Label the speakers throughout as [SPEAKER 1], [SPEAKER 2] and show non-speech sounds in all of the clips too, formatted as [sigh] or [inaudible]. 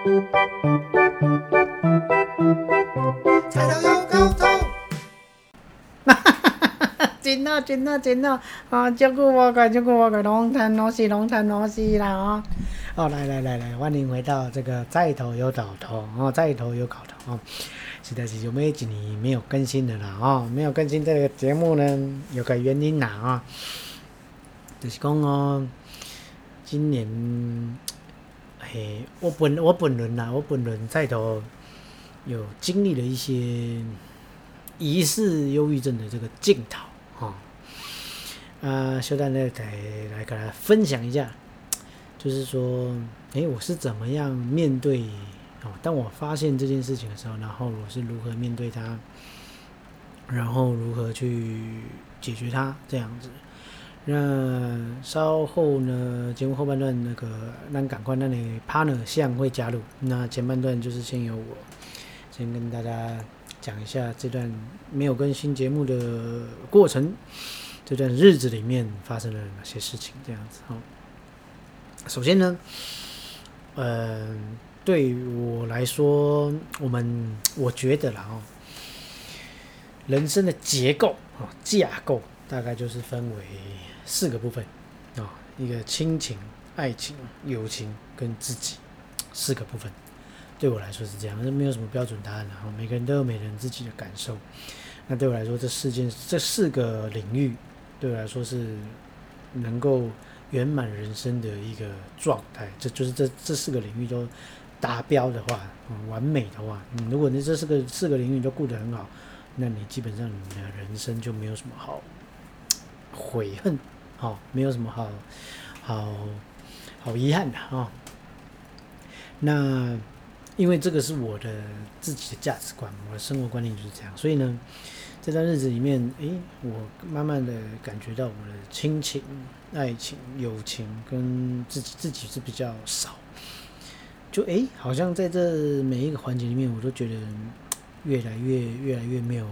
[SPEAKER 1] 菜头有沟通。
[SPEAKER 2] 真好，真好，真好！啊，照顾我个，照顾我个，龙潭龙戏，龙潭龙戏啦！哦，哦，来来来来，欢迎回到这个在头有搞头哦，在头有搞头哦。实在是有没几年没有更新的啦哦，没有更新这个节目呢，有个原因啦啊，就是讲哦，今年嘿，我本我本人啦，我本人在头有经历了一些疑似忧郁症的这个镜头。哦，啊，小蛋呢，来来跟大家分享一下，就是说，诶，我是怎么样面对哦？当我发现这件事情的时候，然后我是如何面对它，然后如何去解决它，这样子。那稍后呢，节目后半段那个，那赶快那里 partner 向会加入。那前半段就是先由我先跟大家。讲一下这段没有更新节目的过程，这段日子里面发生了哪些事情？这样子哈。首先呢，呃，对我来说，我们我觉得啦哦，人生的结构啊架构大概就是分为四个部分啊，一个亲情、爱情、友情跟自己四个部分。对我来说是这样，那没有什么标准答案的哈。每个人都有每个人自己的感受。那对我来说，这四件、这四个领域，对我来说是能够圆满人生的一个状态。这就是这这四个领域都达标的话，完美的话，嗯，如果你这四个四个领域都顾得很好，那你基本上你的人生就没有什么好悔恨，好，没有什么好好好遗憾的啊。那。因为这个是我的自己的价值观，我的生活观念就是这样，所以呢，这段日子里面，诶，我慢慢的感觉到我的亲情、爱情、友情跟自己自己是比较少，就诶，好像在这每一个环节里面，我都觉得越来越越来越没有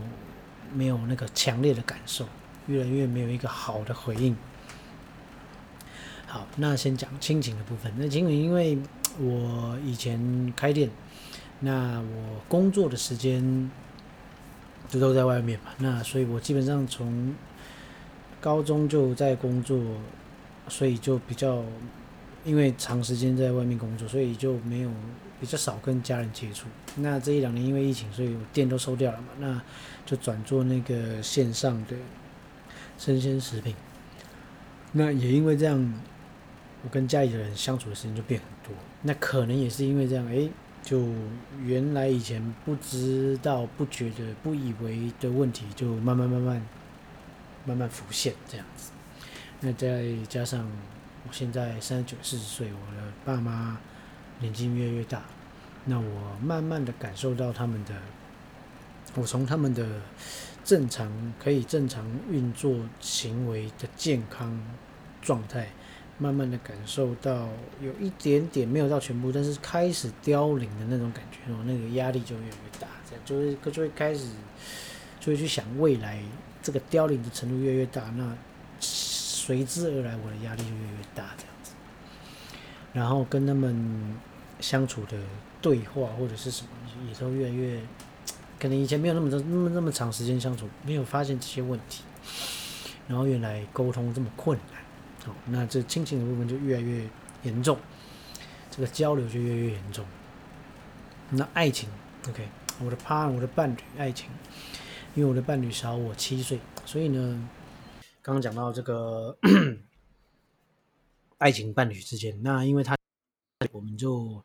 [SPEAKER 2] 没有那个强烈的感受，越来越没有一个好的回应。好，那先讲亲情的部分。那亲情，因为我以前开店，那我工作的时间就都在外面嘛。那所以我基本上从高中就在工作，所以就比较因为长时间在外面工作，所以就没有比较少跟家人接触。那这一两年因为疫情，所以我店都收掉了嘛，那就转做那个线上的生鲜食品。那也因为这样。我跟家里的人相处的时间就变很多，那可能也是因为这样，哎，就原来以前不知道、不觉得、不以为的问题，就慢慢慢慢慢慢浮现这样子。那再加上我现在三十九、四十岁，我的爸妈年纪越来越大，那我慢慢的感受到他们的，我从他们的正常可以正常运作行为的健康状态。慢慢的感受到有一点点没有到全部，但是开始凋零的那种感觉哦，那个压力就越来越大，这样就会就会开始就会去想未来这个凋零的程度越来越大，那随之而来我的压力就越来越大这样子。然后跟他们相处的对话或者是什么也都越来越，可能以前没有那么那么那么长时间相处，没有发现这些问题，然后原来沟通这么困难。好那这亲情的部分就越来越严重，这个交流就越来越严重。那爱情，OK，我的 partner，我的伴侣，爱情，因为我的伴侣小我七岁，所以呢，刚刚讲到这个爱情伴侣之间，那因为他，我们就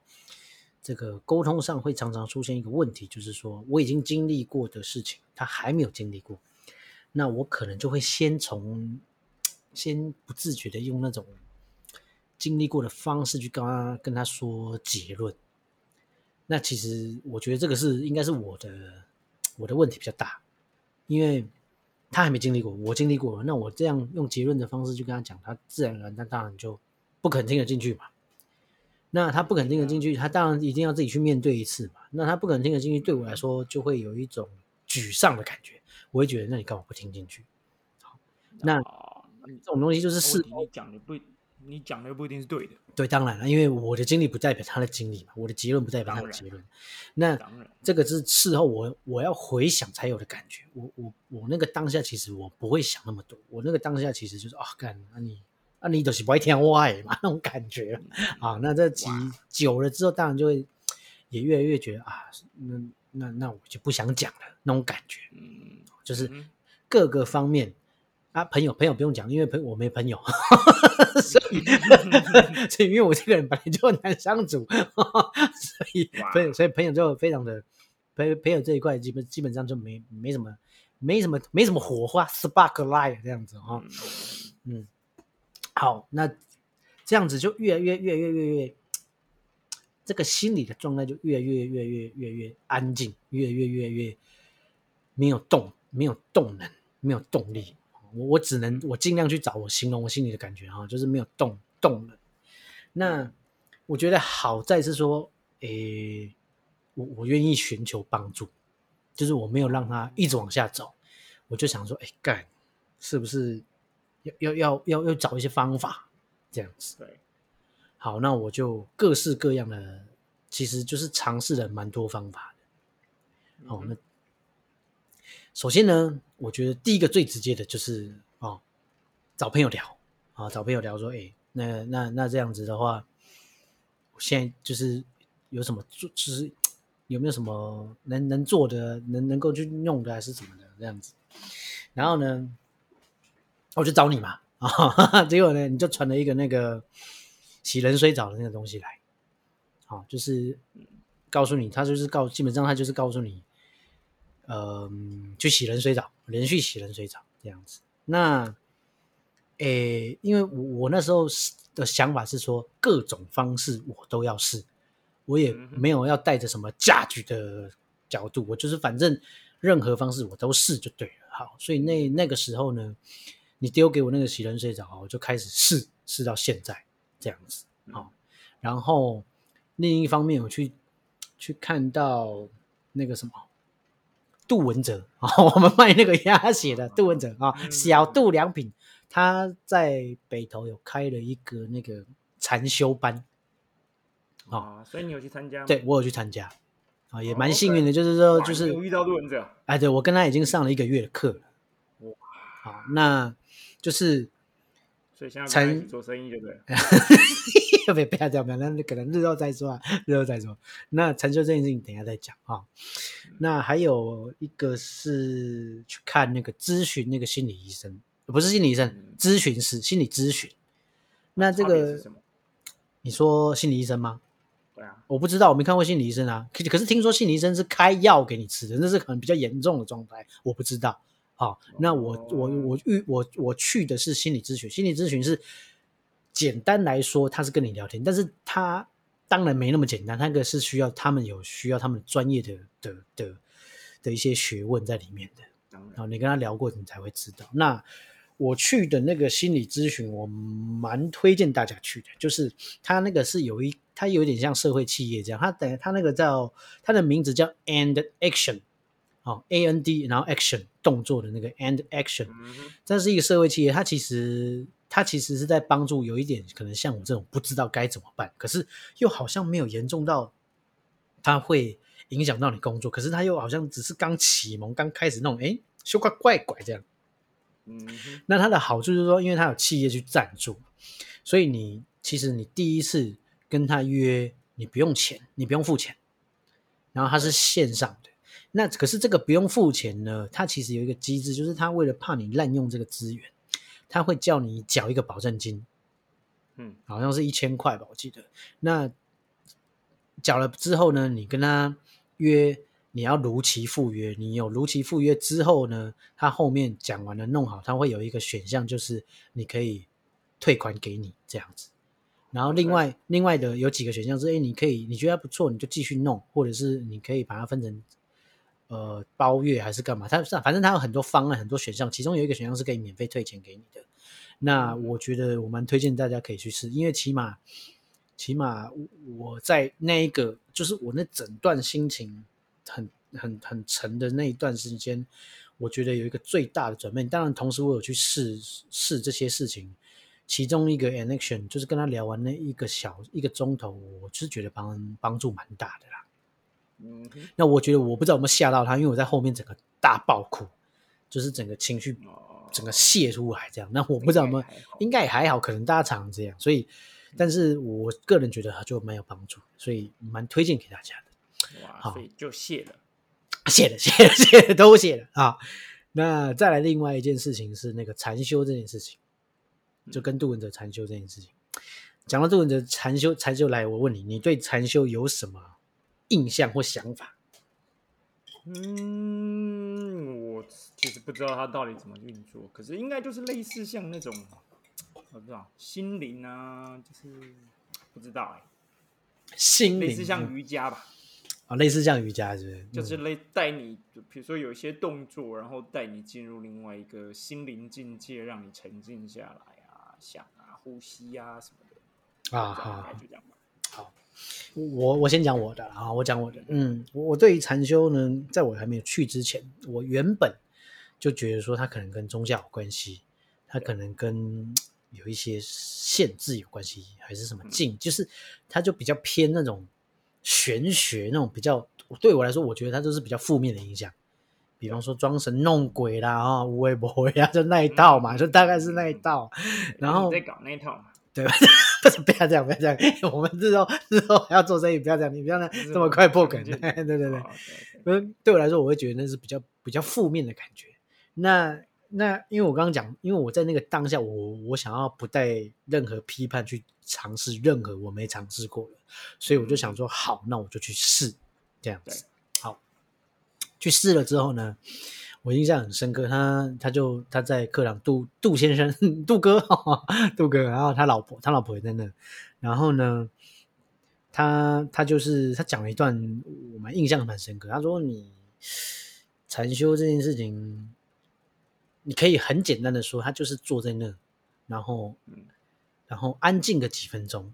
[SPEAKER 2] 这个沟通上会常常出现一个问题，就是说我已经经历过的事情，他还没有经历过，那我可能就会先从。先不自觉的用那种经历过的方式去跟他跟他说结论，那其实我觉得这个是应该是我的我的问题比较大，因为他还没经历过，我经历过，那我这样用结论的方式去跟他讲，他自然而然他当然就不肯听得进去嘛。那他不肯听得进去，他当然一定要自己去面对一次嘛。那他不肯听得进去，对我来说就会有一种沮丧的感觉，我会觉得那你干嘛不听进去？好，那。
[SPEAKER 3] 你
[SPEAKER 2] 这种东西就是事
[SPEAKER 3] 你讲的不你讲的又不一定是对的，
[SPEAKER 2] 对，当然了，因为我的经历不代表他的经历嘛，我的结论不代表他的结论。那
[SPEAKER 3] 当然，
[SPEAKER 2] 这个是事后我我要回想才有的感觉。我我我那个当下其实我不会想那么多，我那个当下其实就是啊，干啊你啊你都是不会听我的嘛 [laughs] 那种感觉啊。那这集久了之后，当然就会也越来越觉得啊，那那那我就不想讲了那种感觉，
[SPEAKER 3] 嗯，
[SPEAKER 2] 就是
[SPEAKER 3] 嗯
[SPEAKER 2] 各个方面啊，朋友朋友不用讲，因为朋我没朋友，[laughs] 所以 [laughs] 所以因为我这个人本来就很难相处，所以
[SPEAKER 3] 哇
[SPEAKER 2] 朋友所以朋友就非常的朋友朋友这一块基本基本上就没没什么没什么没什么火花，spark light 这样子哈、
[SPEAKER 3] 嗯
[SPEAKER 2] 嗯，好，那这样子就越来越越越越越，这个心理的状态就越来越越越越越安静，越越越越没有动，没有动能，没有动力。我我只能我尽量去找我形容我心里的感觉哈，就是没有动动了。那我觉得好在是说，诶，我我愿意寻求帮助，就是我没有让他一直往下走，我就想说，哎，干，是不是要要要要要找一些方法这样子？
[SPEAKER 3] 对，
[SPEAKER 2] 好，那我就各式各样的，其实就是尝试了蛮多方法的。哦，那首先呢，我觉得第一个最直接的就是哦，找朋友聊啊，找朋友聊说，哎，那那那这样子的话，我现在就是有什么做，就是有没有什么能能做的，能能够去用的，还是什么的这样子。然后呢，我就找你嘛啊，[laughs] 结果呢，你就传了一个那个洗冷水澡的那个东西来，好、就是告诉你，他就是告，基本上他就是告诉你，嗯，去洗冷水澡，连续洗冷水澡这样子。那，诶，因为我我那时候的想法是说，各种方式我都要试，我也没有要带着什么价值的角度，我就是反正任何方式我都试就对了。好，所以那那个时候呢，你丢给我那个洗冷水澡，我就开始试，试到现在这样子。好，然后另一方面，我去去看到那个什么杜文泽啊，[laughs] 我们卖那个鸭血的杜文泽啊，
[SPEAKER 3] 嗯
[SPEAKER 2] 小杜良品，他在北投有开了一个那个禅修班，哦
[SPEAKER 3] 啊，所以你有去参加吗？
[SPEAKER 2] 对我有去参加啊，也
[SPEAKER 3] 哦
[SPEAKER 2] 蛮幸运的，就是说，就是
[SPEAKER 3] 遇到杜文泽，
[SPEAKER 2] 哎，对我跟他已经上了一个月的课了。
[SPEAKER 3] 哇
[SPEAKER 2] 好，那就是
[SPEAKER 3] 所以现在做生意，对不对？
[SPEAKER 2] 不要不要这样，不要，那可能日后再说啊，日后再说。那成就这件事情等一下再讲啊。那还有一个是去看那个咨询那个心理医生，不是心理医生
[SPEAKER 3] 嗯，
[SPEAKER 2] 咨询师，心理咨询。那这个
[SPEAKER 3] 是什么？
[SPEAKER 2] 你说心理医生吗？
[SPEAKER 3] 对啊，
[SPEAKER 2] 我不知道，我没看过心理医生啊。可可是听说心理医生是开药给你吃的，那是可能比较严重的状态，我不知道。好，那我我我遇我我去的是心理咨询，心理咨询是简单来说，他是跟你聊天，但是他当然没那么简单，那个是需要他们有需要他们专业的的的的一些学问在里面的。
[SPEAKER 3] 当然
[SPEAKER 2] 然后你跟他聊过，你才会知道。那我去的那个心理咨询，我蛮推荐大家去的，就是他那个是有一，他有点像社会企业这样，他等他那个叫他的名字叫 And Action，哦，A N D，然后 Action 动作的那个 And Action，这是一个社会企业，它其实它其实是在帮助有一点可能像我这种不知道该怎么办，可是又好像没有严重到它会影响到你工作，可是他又好像只是刚启蒙、刚开始那种，哎，修怪怪怪这样。
[SPEAKER 3] 嗯，
[SPEAKER 2] 那它的好处就是说，因为它有企业去赞助，所以你其实你第一次跟他约，你不用钱，你不用付钱，然后它是线上的。那可是这个不用付钱呢，它其实有一个机制，就是它为了怕你滥用这个资源，它会叫你缴一个保证金，
[SPEAKER 3] 嗯，
[SPEAKER 2] 好像是一千块吧，我记得。那缴了之后呢，你跟他约，你要如期赴约。你有如期赴约之后呢，他后面讲完了弄好，他会有一个选项，就是你可以退款给你这样子。然后另外另外的有几个选项是，哎，你可以你觉得不错，你就继续弄，或者是你可以把它分成呃包月还是干嘛？它反正他有很多方案，很多选项，其中有一个选项是可以免费退钱给你的。那我觉得我蛮推荐大家可以去试，因为起码起码我在那一个就是我那整段心情很很很沉的那一段时间，我觉得有一个最大的转变。当然，同时我有去试试这些事情，其中一个 connection 就是跟他聊完那一个小一个钟头，我是觉得帮帮助蛮大的啦。
[SPEAKER 3] 嗯，
[SPEAKER 2] 那我觉得我不知道有没有吓到他，因为我在后面整个大爆哭，就是整个情绪
[SPEAKER 3] 哦，
[SPEAKER 2] 整个泄出来这样。那我不知道有没有，应该也还好，可能大家常常这样。所以，但是我个人觉得就蛮有帮助，所以蛮推荐给大家的。
[SPEAKER 3] 哇，
[SPEAKER 2] 好
[SPEAKER 3] 所以就谢了。[laughs]
[SPEAKER 2] 写了，写了，写了，都写了啊。那再来另外一件事情是那个禅修这件事情，就跟杜文哲禅修这件事情。讲到杜文哲禅修，禅修来，我问你，你对禅修有什么印象或想法？
[SPEAKER 3] 嗯，我其实不知道它到底怎么运作，可是应该就是类似像那种，我不知道心灵啊，就是不知道哎、
[SPEAKER 2] 心灵
[SPEAKER 3] 类似像瑜伽吧，
[SPEAKER 2] 啊，类似像瑜伽是不是？
[SPEAKER 3] 就是类带你，就比如说有一些动作，然后带你进入另外一个心灵境界，让你沉静下来啊，想啊，呼吸啊什么的
[SPEAKER 2] 啊，
[SPEAKER 3] 就这样吧。
[SPEAKER 2] 我我先讲我的啊，我讲我的。嗯，我我对于禅修呢，在我还没有去之前，我原本就觉得说它可能跟宗教有关系，它可能跟有一些限制有关系，还是什么禁，就是它就比较偏那种玄学那种比较，对我来说，我觉得它就是比较负面的影响。比方说装神弄鬼啦，啊，无为不为啊，就那一套嘛，就大概是那一套。然后
[SPEAKER 3] 你在搞那一套嘛，
[SPEAKER 2] 对，[laughs] 不是不要这样，不要这样，[laughs] 我们之后之后还要做生意，不要这样，你不要那这么快破梗。[laughs] 对对对嗯，对我来说，我会觉得那是比较比较负面的感觉。那那因为我刚刚讲，因为我在那个当下，我我想要不带任何批判去尝试任何我没尝试过的，所以我就想说，好，那我就去试这样子。好，去试了之后呢，我印象很深刻，他他就他在课堂杜杜先生杜哥杜哥，然后他老婆他老婆也在那，然后呢，他他就是他讲了一段我蛮印象蛮深刻，他说你禅修这件事情，你可以很简单的说，他就是坐在那，然后
[SPEAKER 3] 嗯
[SPEAKER 2] 然后安静个几分钟，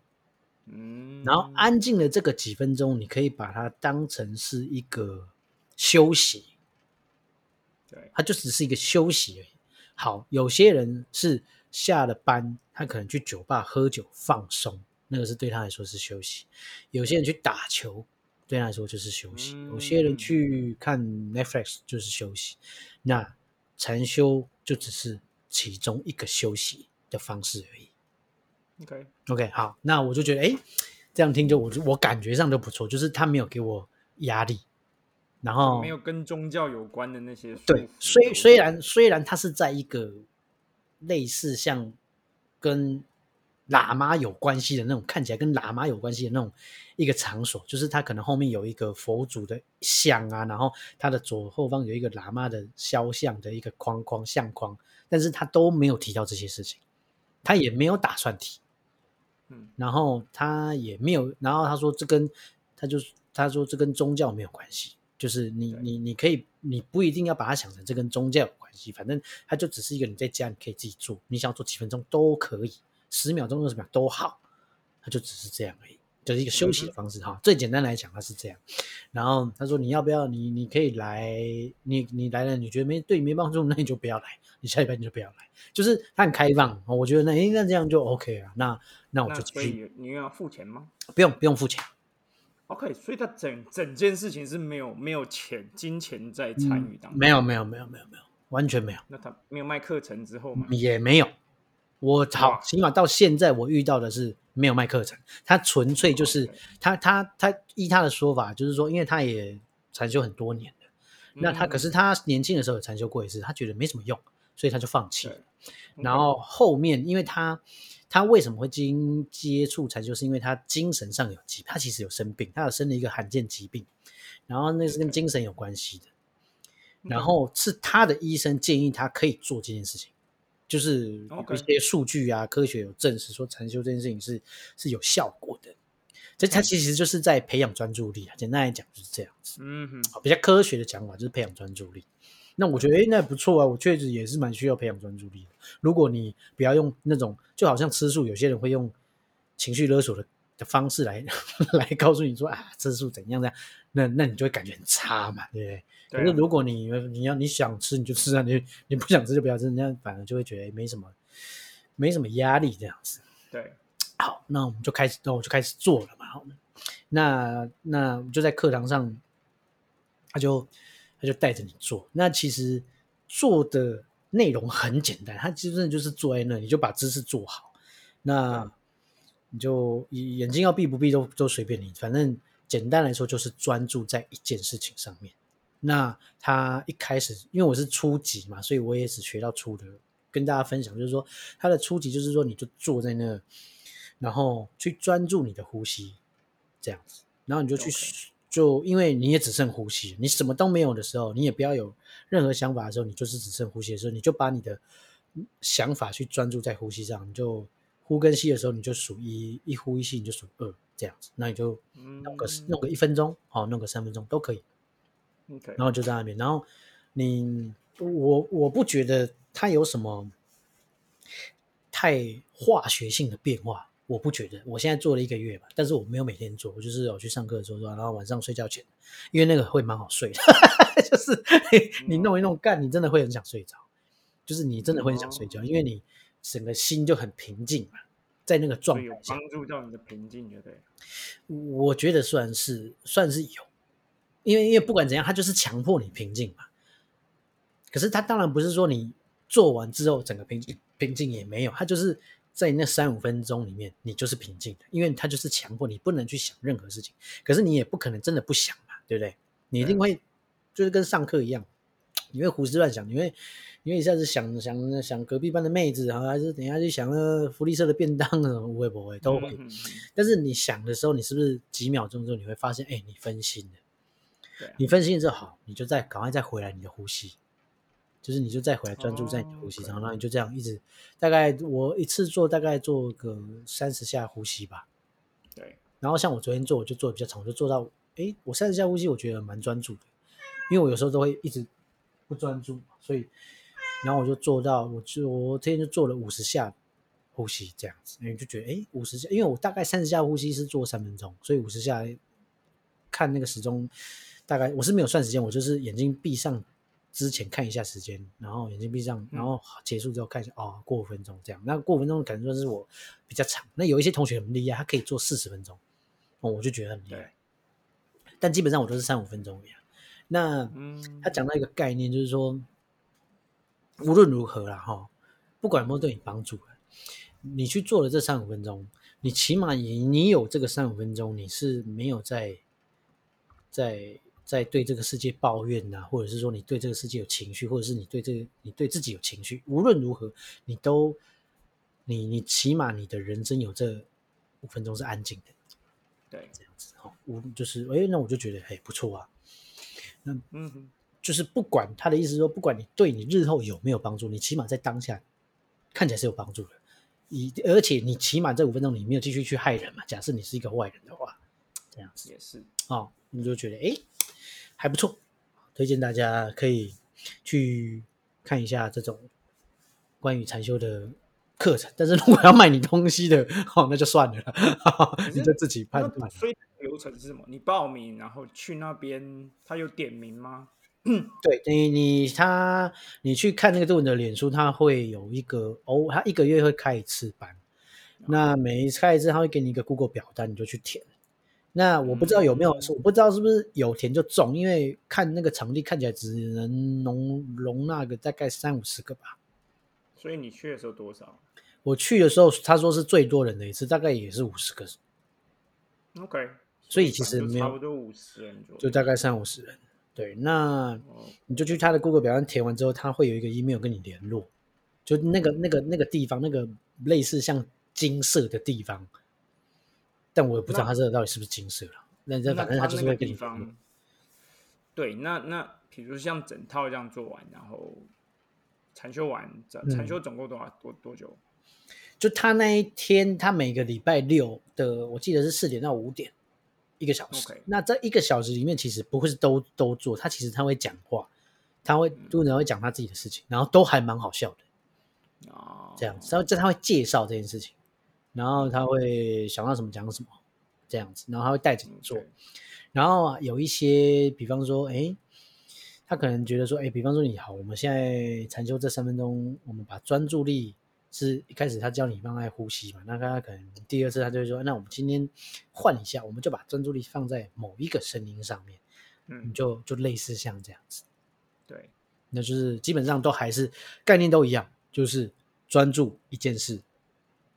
[SPEAKER 3] 嗯，
[SPEAKER 2] 然后安静的这个几分钟，你可以把它当成是一个休息，
[SPEAKER 3] 对，
[SPEAKER 2] 他就只是一个休息而已。好，有些人是下了班，他可能去酒吧喝酒放松，那个是对他来说是休息；有些人去打球，对他来说就是休息；有些人去看 Netflix 就是休息。那禅修就只是其中一个休息的方式而已。OK，OK，好，那我就觉得，哎，这样听就我就我感觉上就不错，就是他没有给我压力，然后
[SPEAKER 3] 没有跟宗教有关的那些束
[SPEAKER 2] 对，虽虽然虽然它是在一个类似像跟喇嘛有关系的那种，看起来跟喇嘛有关系的那种一个场所，就是它可能后面有一个佛祖的像啊，然后它的左后方有一个喇嘛的肖像的一个框框相框，但是他都没有提到这些事情，他也没有打算提，
[SPEAKER 3] 嗯。
[SPEAKER 2] 然后他也没有，然后他说这跟他就他说这跟宗教没有关系，就是你你你可以你不一定要把它想成这跟宗教有关系，反正它就只是一个你在家你可以自己做，你想要做几分钟都可以，十秒钟二十秒都好，它就只是这样而已，就是一个休息的方式哈。最简单来讲，它是这样。然后他说你要不要你你可以来，你你来了你觉得没对你没帮助，那你就不要来，你下礼拜你就不要来，就是他很开放，我觉得那诶那这样就 OK 了，那那我就继续。
[SPEAKER 3] 所以你又要付钱吗
[SPEAKER 2] 不用不用付钱，
[SPEAKER 3] ？OK，所以他整整件事情是没有没有钱金钱在参与当中，
[SPEAKER 2] 嗯没有没有没有没有没有，完全没有，
[SPEAKER 3] 那他没有卖课程之后吗？
[SPEAKER 2] 也没有。我好
[SPEAKER 3] 哇，
[SPEAKER 2] 起码到现在我遇到的是没有卖课程，他纯粹就是、他他他依他的说法就是说，因为他也禅修很多年了，那他
[SPEAKER 3] 嗯
[SPEAKER 2] 可是他年轻的时候有禅修过一次，他觉得没什么用，所以他就放弃了
[SPEAKER 3] 对。
[SPEAKER 2] 然后后面，因为他他为什么会经接触禅修，是因为他精神上有疾，他其实有生病，他有生了一个罕见疾病，然后那是跟精神有关系的。然后是他的医生建议他可以做这件事情，就是有一些数据啊，科学有证实说禅修这件事情是是有效果的。这他其实就是在培养专注力啊，简单来讲就是这样子。
[SPEAKER 3] 嗯哼，
[SPEAKER 2] 比较科学的讲法就是培养专注力。那我觉得，诶，那不错啊，我确实也是蛮需要培养专注力的。如果你不要用那种，就好像吃素，有些人会用情绪勒索的的方式来 [laughs] 来告诉你说啊，吃素怎样怎样，那那你就会感觉很差嘛，对不对？
[SPEAKER 3] 对啊
[SPEAKER 2] 可是如果你你要你想吃你就吃啊，你你不想吃就不要吃，那反而就会觉得诶没什么没什么压力这样子。
[SPEAKER 3] 对，
[SPEAKER 2] 好，那我们就开始，那我就开始做了嘛。好那那就在课堂上，他就他就带着你做。那其实做的内容很简单，他其实就是坐在那，你就把姿势做好。那你就眼睛要闭不闭都都随便你，反正简单来说就是专注在一件事情上面。那他一开始，因为我是初级嘛，所以我也只学到初的，跟大家分享，就是说他的初级就是说，你就坐在那，然后去专注你的呼吸，这样子，然后你就去就因为你也只剩呼吸，你什么都没有的时候，你也不要有任何想法的时候，你就是只剩呼吸的时候，你就把你的想法去专注在呼吸上，你就呼跟吸的时候，你就数一，一呼一吸你就数二，这样子，那你就
[SPEAKER 3] 嗯
[SPEAKER 2] 弄个弄个一分钟，好，弄个三分钟都可以。
[SPEAKER 3] OK，
[SPEAKER 2] 然后就在那边，然后你我我不觉得它有什么太化学性的变化，我不觉得。我现在做了一个月吧，但是我没有每天做，我就是有去上课的时候做，然后晚上睡觉前，因为那个会蛮好睡的，[laughs] 就是你弄一弄干，你真的会很想睡着，就是你真的会很想睡觉，因为你整个心就很平静嘛，在那个状态下，
[SPEAKER 3] 帮助到你的平静，对不对？
[SPEAKER 2] 我觉得算是算是有，因为因为不管怎样，它就是强迫你平静嘛。可是它当然不是说你做完之后整个平静平静也没有，它就是在那三五分钟里面你就是平静的，因为它就是强迫你不能去想任何事情。可是你也不可能真的不想嘛，对不对？你一定会就是跟上课一样，你会胡思乱想，你会你会一下子想想想隔壁班的妹子啊，还是等一下去想呃福利社的便当什么，会不会都会。但是你想的时候，你是不是几秒钟之后你会发现，哎，你分心了。
[SPEAKER 3] 啊
[SPEAKER 2] 你分心之后，好，你就再赶快再回来你的呼吸，就是你就再回来专注在你的呼吸上，
[SPEAKER 3] 哦
[SPEAKER 2] 然后你就这样一直，大概我一次做大概做个三十下呼吸吧。
[SPEAKER 3] 对，
[SPEAKER 2] 然后像我昨天做，我就做的比较长，我就做到，哎，我三十下呼吸，我觉得蛮专注的，因为我有时候都会一直不专注，所以，然后我就做到，我就我这天就做了五十下呼吸这样子，因为就觉得，哎，五十下，因为我大概三十下呼吸是做三分钟，所以五十下看那个时钟，大概我是没有算时间，我就是眼睛闭上之前看一下时间，然后眼睛闭上，然后结束之后看一下，哦，过五分钟这样。那过五分钟可能说是我比较长，那有一些同学很厉害，他可以做四十分钟，哦，我就觉得很厉害。但基本上我都是三五分钟而已啊。那
[SPEAKER 3] 嗯，
[SPEAKER 2] 他讲到一个概念，就是说，无论如何啦，哈，不管有没有对你帮助，你去做了这三五分钟，你起码你你有这个三五分钟，你是没有在在在对这个世界抱怨呐、或者是说你对这个世界有情绪，或者是你对这个你对自己有情绪，无论如何，你都你你起码你的人生有这五分钟是安静的，
[SPEAKER 3] 对，
[SPEAKER 2] 这样子哈，无就是哎，那我就觉得哎不错啊，
[SPEAKER 3] 那嗯，
[SPEAKER 2] 就是不管他的意思是说，不管你对你日后有没有帮助，你起码在当下看起来是有帮助的。以而且你起码这五分钟你没有继续去害人嘛。假设你是一个坏人的话，这样子
[SPEAKER 3] 也是，
[SPEAKER 2] 哦，你就觉得诶还不错，推荐大家可以去看一下这种关于禅修的课程。但是如果要卖你东西的，哦，那就算了啦，你就自己判断。
[SPEAKER 3] 所以流程是什么？你报名，然后去那边，他有点名吗？
[SPEAKER 2] 嗯 [coughs] 对你，你他，你去看那个杜文的脸书，他会有一个哦，他一个月会开一次班，那每一次开一次，他会给你一个 Google 表单，你就去填。那我不知道有没有，我不知道是不是有田就中，因为看那个场地看起来只能容容纳个大概三五十个吧。
[SPEAKER 3] 所以你去的时候多少
[SPEAKER 2] 我去的时候，他说是最多人的一次，大概也是五十个
[SPEAKER 3] ，？OK，
[SPEAKER 2] 所以其实没有
[SPEAKER 3] 差不多五十人左右，
[SPEAKER 2] 就大概三五十人。对，那
[SPEAKER 3] 哦
[SPEAKER 2] 你就去他的 Google 表单填完之后，他会有一个 email 跟你联络，就那个那个那个地方，那个类似像金色的地方，但我也不知道
[SPEAKER 3] 那
[SPEAKER 2] 它这个到底是不是金色了。那这反正他就是会
[SPEAKER 3] 那个地方，对，那那比如像整套这样做完，然后禅修完，禅
[SPEAKER 2] 嗯
[SPEAKER 3] 禅修总共多少多多久？
[SPEAKER 2] 就他那一天，他每个礼拜六的，我记得是四点到五点，一个小时。那这一个小时里面，其实不会是都都做，他其实他会讲话，他会
[SPEAKER 3] 嗯
[SPEAKER 2] 杜人会讲他自己的事情，然后都还蛮好笑的。
[SPEAKER 3] 哦，
[SPEAKER 2] 这样子，然后这他会介绍这件事情，然后他会想到什么讲什么，这样子，然后他会带着你做，然后啊有一些，比方说，哎，他可能觉得说，哎，比方说你好，我们现在禅修这三分钟，我们把专注力是一开始他教你放在呼吸嘛，那他可能第二次他就会说，那我们今天换一下，我们就把专注力放在某一个声音上面，
[SPEAKER 3] 嗯，
[SPEAKER 2] 就就类似像这样子，
[SPEAKER 3] 对，
[SPEAKER 2] 那就是基本上都还是概念都一样，就是专注一件事，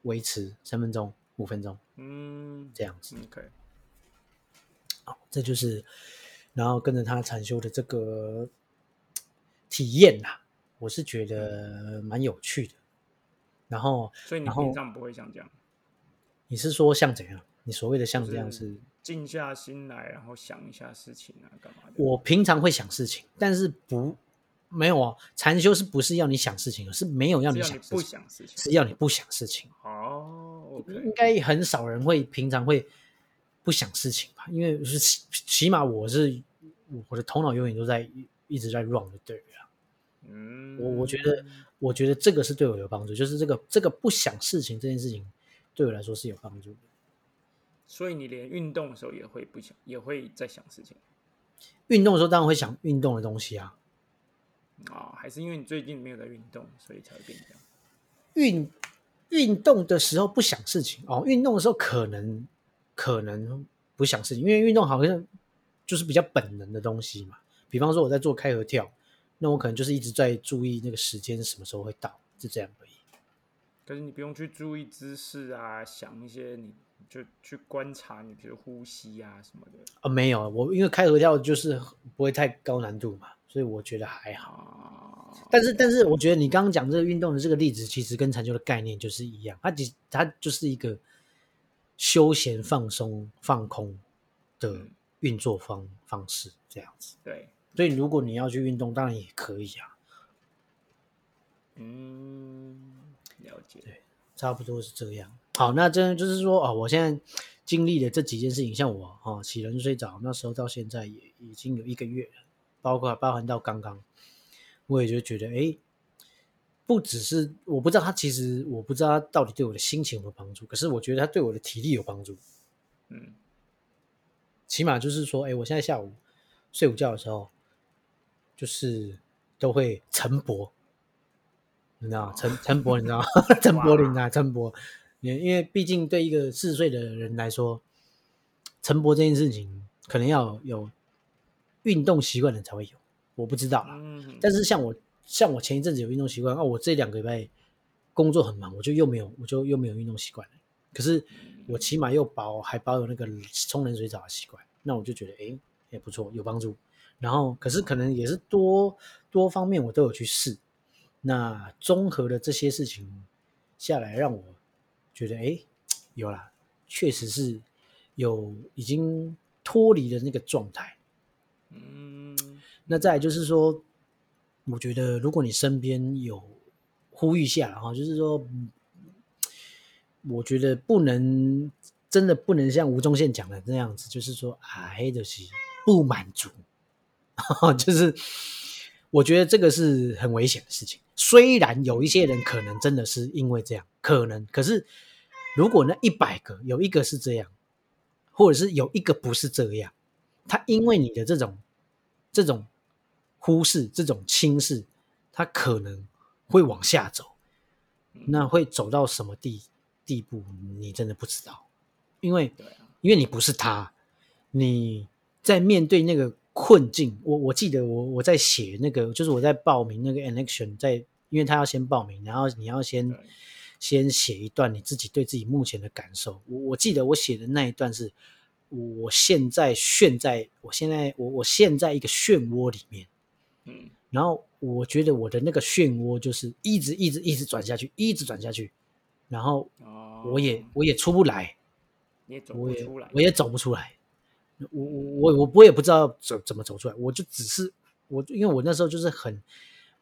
[SPEAKER 2] 维持三分钟、五分钟
[SPEAKER 3] 嗯
[SPEAKER 2] 这样子。
[SPEAKER 3] ，OK，
[SPEAKER 2] 好，这就是然后跟着他禅修的这个体验呐、我是觉得蛮有趣的。然后
[SPEAKER 3] 所以你平常不会像这样，
[SPEAKER 2] 你是说像怎样？你所谓的像这样
[SPEAKER 3] 是
[SPEAKER 2] 是？
[SPEAKER 3] 静下心来，然后想一下事情啊，干嘛的？
[SPEAKER 2] 我平常会想事情，但是不没有哦。禅修是不是要你想事情，是没有要
[SPEAKER 3] 你
[SPEAKER 2] 想事情，
[SPEAKER 3] 想事情。
[SPEAKER 2] 是要你不想事情。
[SPEAKER 3] 哦
[SPEAKER 2] 应该很少人会平常会不想事情吧？因为是起起码我是我的头脑永远都在一一直在 run 的，对了。
[SPEAKER 3] 嗯，
[SPEAKER 2] 我我觉得，我觉得这个是对我有帮助，就是这个这个不想事情这件事情对我来说是有帮助的。
[SPEAKER 3] 所以你连运动的时候也会不想，也会在想事情
[SPEAKER 2] 运动的时候当然会想运动的东西啊，
[SPEAKER 3] 啊、还是因为你最近没有在运动，所以才会变这样？
[SPEAKER 2] 运运动的时候不想事情哦，运动的时候可能可能不想事情，因为运动好像就是比较本能的东西嘛。比方说我在做开合跳，那我可能就是一直在注意那个时间什么时候会到，就这样而已。
[SPEAKER 3] 可是你不用去注意姿势啊，想一些你就去观察你，比如呼吸啊什么的
[SPEAKER 2] 啊、没有，我因为开合跳就是不会太高难度嘛，所以我觉得还好。
[SPEAKER 3] 啊。
[SPEAKER 2] 但是，但是我觉得你刚刚讲这个运动的这个例子，其实跟禅修的概念就是一样，它其它就是一个休闲、放松、放空的
[SPEAKER 3] 嗯
[SPEAKER 2] 运作方方式这样子。
[SPEAKER 3] 对，
[SPEAKER 2] 所以，如果你要去运动，当然也可以啊，
[SPEAKER 3] 嗯，了解。
[SPEAKER 2] 对差不多是这样。好，那真的就是说啊、我现在经历的这几件事情，像我啊、哦，起人睡着那时候到现在也已经有一个月了，包括包含到刚刚，我也就觉得，哎，不只是我不知道他其实我不知道他到底对我的心情有没有帮助，可是我觉得他对我的体力有帮助。
[SPEAKER 3] 嗯
[SPEAKER 2] 起码就是说，哎，我现在下午睡午觉的时候，就是都会晨勃，你知道吗？晨晨勃，你知道吗？[laughs] 晨勃，你知道吗晨勃，因因为毕竟对一个四十岁的人来说，晨勃这件事情可能要有运动习惯的人才会有，我不知道啦。
[SPEAKER 3] 嗯，
[SPEAKER 2] 但是像我，像我前一阵子有运动习惯，哦，我这两个礼拜工作很忙，我就又没有，我就又没有运动习惯了。可是我起码又保还保有那个冲冷水澡的习惯，那我就觉得哎也不错，有帮助。然后可是可能也是多多方面我都有去试，那综合的这些事情下来，让我觉得哎有啦，确实是有已经脱离了那个状态。
[SPEAKER 3] 嗯，
[SPEAKER 2] 那再就是说，我觉得如果你身边有呼吁下哈，就是说，我觉得不能真的不能像吴宗宪讲的那样子，就是说啊，黑的是不满足，[laughs] 就是我觉得这个是很危险的事情。虽然有一些人可能真的是因为这样，可能，可是如果那一百个有一个是这样，或者是有一个不是这样，他因为你的这种这种忽视、这种轻视，他可能会往下走。那会走到什么地地步，你真的不知道，因为因为你不是他，你在面对那个困境。我我记得我我在写那个，就是我在报名那个 election，在因为他要先报名，然后你要先先写一段你自己对自己目前的感受。我我记得我写的那一段是，我现在陷在我现在我我陷在一个漩涡里面，
[SPEAKER 3] 嗯。
[SPEAKER 2] 然后我觉得我的那个漩涡就是一直一直一直转下去，一直转下去，然后
[SPEAKER 3] 哦，
[SPEAKER 2] 我也、我也出不来，
[SPEAKER 3] 你也走
[SPEAKER 2] 我也
[SPEAKER 3] 不出来，
[SPEAKER 2] 我也走不出来，我我我我我也不知道怎怎么走出来，我就只是我因为我那时候就是很，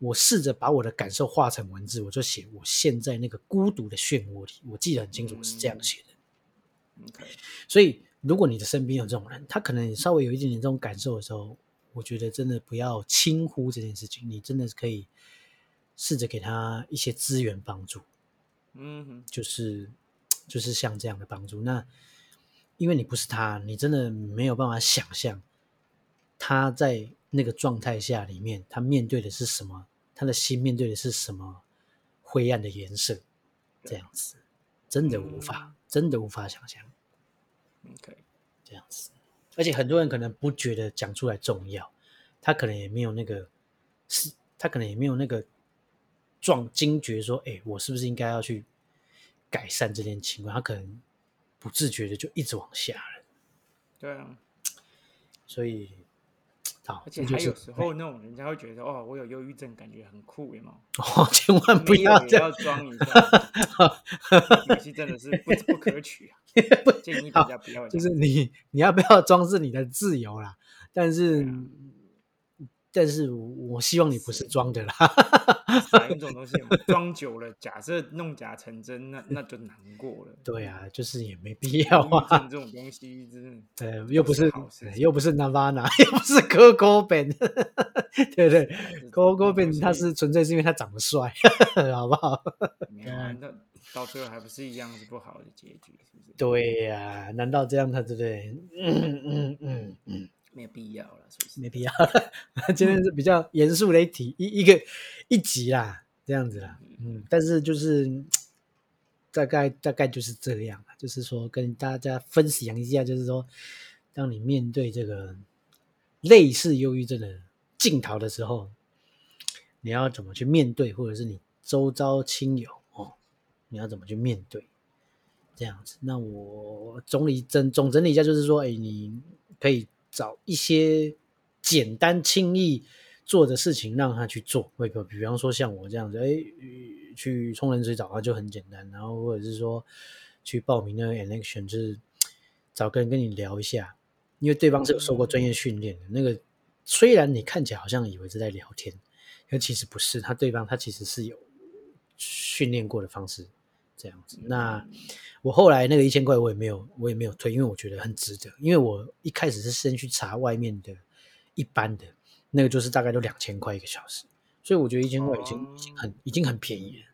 [SPEAKER 2] 我试着把我的感受化成文字，我就写我现在那个孤独的漩涡里，我记得很清楚，我是这样写的。
[SPEAKER 3] OK，
[SPEAKER 2] 所以，如果你的身边有这种人，他可能稍微有一点点这种感受的时候，我觉得真的不要轻忽这件事情，你真的是可以试着给他一些资源帮助，
[SPEAKER 3] 嗯哼，
[SPEAKER 2] 就是就是像这样的帮助。那因为你不是他，你真的没有办法想象他在那个状态下里面，他面对的是什么，他的心面对的是什么灰暗的颜色。这样子，真的无法，真的无法想象
[SPEAKER 3] OK，
[SPEAKER 2] 这样子。而且很多人可能不觉得讲出来重要，他可能也没有那个是，他可能也没有那个壮惊觉说，哎，我是不是应该要去改善这件情况？他可能不自觉的就一直往下了。
[SPEAKER 3] 对啊，
[SPEAKER 2] 所以，好，
[SPEAKER 3] 而且还有时候那种人家会觉得哦，我有忧郁症，感觉很酷，有没有？[laughs]
[SPEAKER 2] 哦，千万不要这样
[SPEAKER 3] 要装一下，[laughs] 语气真的是不不可取啊！[laughs] 建议大家不要
[SPEAKER 2] 就是你你要不要装饰你的自由啦，但是、但是我希望你不是装的啦，
[SPEAKER 3] 反一种东西 [laughs] 装久了，假设弄假成真，那那就难过了。
[SPEAKER 2] 对啊，就是也没必 [laughs] 要啊，
[SPEAKER 3] 症这种东西真的
[SPEAKER 2] 呃，又不是又不是 Nirvana，[laughs] 又不是 Coco Ben，对不对
[SPEAKER 3] 是
[SPEAKER 2] ？Coco
[SPEAKER 3] 那
[SPEAKER 2] Ben 他是纯粹是因为他长得帅，好不好？
[SPEAKER 3] 没有啊，那到最后还不是一样是不好的结局，是不是？
[SPEAKER 2] 对呀、难道这样他对不对？嗯嗯嗯嗯。
[SPEAKER 3] 没有必要了，是不是？
[SPEAKER 2] 没必要。[laughs] 今天是比较严肃的一题，一一个一集啦，这样子啦。嗯，但是就是嗯大概大概就是这样啦，就是说跟大家分享一下，就是说，当你面对这个类似忧郁症的镜头的时候，你要怎么去面对，或者是你周遭亲友哦，你要怎么去面对？这样子，那我总理整总整理一下，就是说，哎，你可以找一些简单轻易做的事情让他去做，会比比方说像我这样子，哎，呃去冲冷水澡啊就很简单，然后或者是说去报名那个 election，就是找个人跟你聊一下，因为对方是有受过专业训练的，那个虽然你看起来好像以为是在聊天，但其实不是，他对方他其实是有训练过的方式这样子。那我后来那个一千块我也没有，我也没有退，因为我觉得很值得。因为我一开始是先去查外面的一般的，那个就是大概都两千块一个小时，所以我觉得一千块已经、
[SPEAKER 3] 哦
[SPEAKER 2] 已经很已经很便宜了。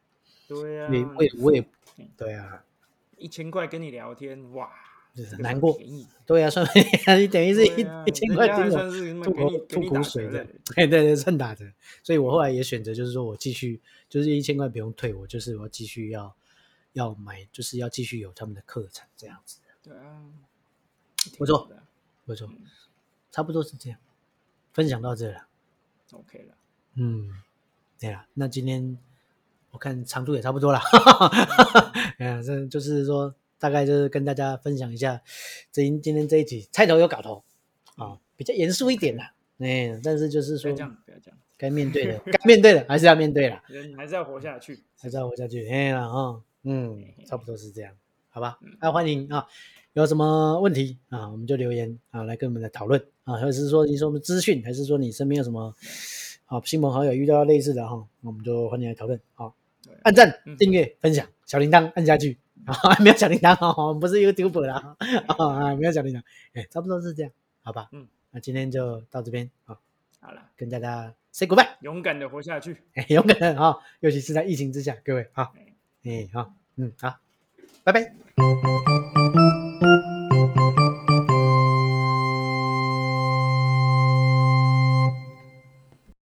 [SPEAKER 3] 对啊，
[SPEAKER 2] 也我也我也
[SPEAKER 3] 嗯
[SPEAKER 2] 对啊，
[SPEAKER 3] 一千块跟你聊天，哇，
[SPEAKER 2] 就是
[SPEAKER 3] 这个
[SPEAKER 2] 难过对啊，算你等于是一一千块
[SPEAKER 3] 人家还
[SPEAKER 2] 听我
[SPEAKER 3] 算是
[SPEAKER 2] 吐口吐口水的，对对对，算打折。所以我后来也选择就是说我继续就是一千块不用退，我就是我继续要要买，就是要继续有他们的课程这样子。
[SPEAKER 3] 对啊，
[SPEAKER 2] 不错不错，差不多是这样，分享到这了。
[SPEAKER 3] ，OK 了，
[SPEAKER 2] 嗯，对了，那今天我看长度也差不多了，嗯，[laughs] 这就是说大概就是跟大家分享一下这今今天这一集菜头有搞头啊，比较严肃一点啦，哎，但是就是说
[SPEAKER 3] 不要这样，不要这样，
[SPEAKER 2] 该面对的 [laughs] 该面对的还是要面对啦，
[SPEAKER 3] 人还是要活下去，
[SPEAKER 2] 还是要活下去，哎啦哈，嗯，差不多是这样，好吧？
[SPEAKER 3] 嗯？
[SPEAKER 2] 那欢迎啊，有什么问题啊，我们就留言啊来跟我们来讨论啊，或者是说你说我们资讯，还是说你身边有什么啊亲朋好友遇到类似的哈，那我们就欢迎来讨论
[SPEAKER 3] 啊。
[SPEAKER 2] 按赞
[SPEAKER 3] 嗯、
[SPEAKER 2] 订阅、分享，小铃铛按下去。啊，[laughs] 没有小铃铛哦，我们不是 YouTuber 啦，啊，没有小铃铛，哎，差不多是这样，好吧？
[SPEAKER 3] 嗯，
[SPEAKER 2] 那今天就到这边啊，
[SPEAKER 3] 好了，
[SPEAKER 2] 跟大家 say goodbye，
[SPEAKER 3] 勇敢的活下去，
[SPEAKER 2] 哎，勇敢的啊，尤其是在疫情之下，各位啊，
[SPEAKER 3] 哎
[SPEAKER 2] 哎，好，嗯，好，拜拜。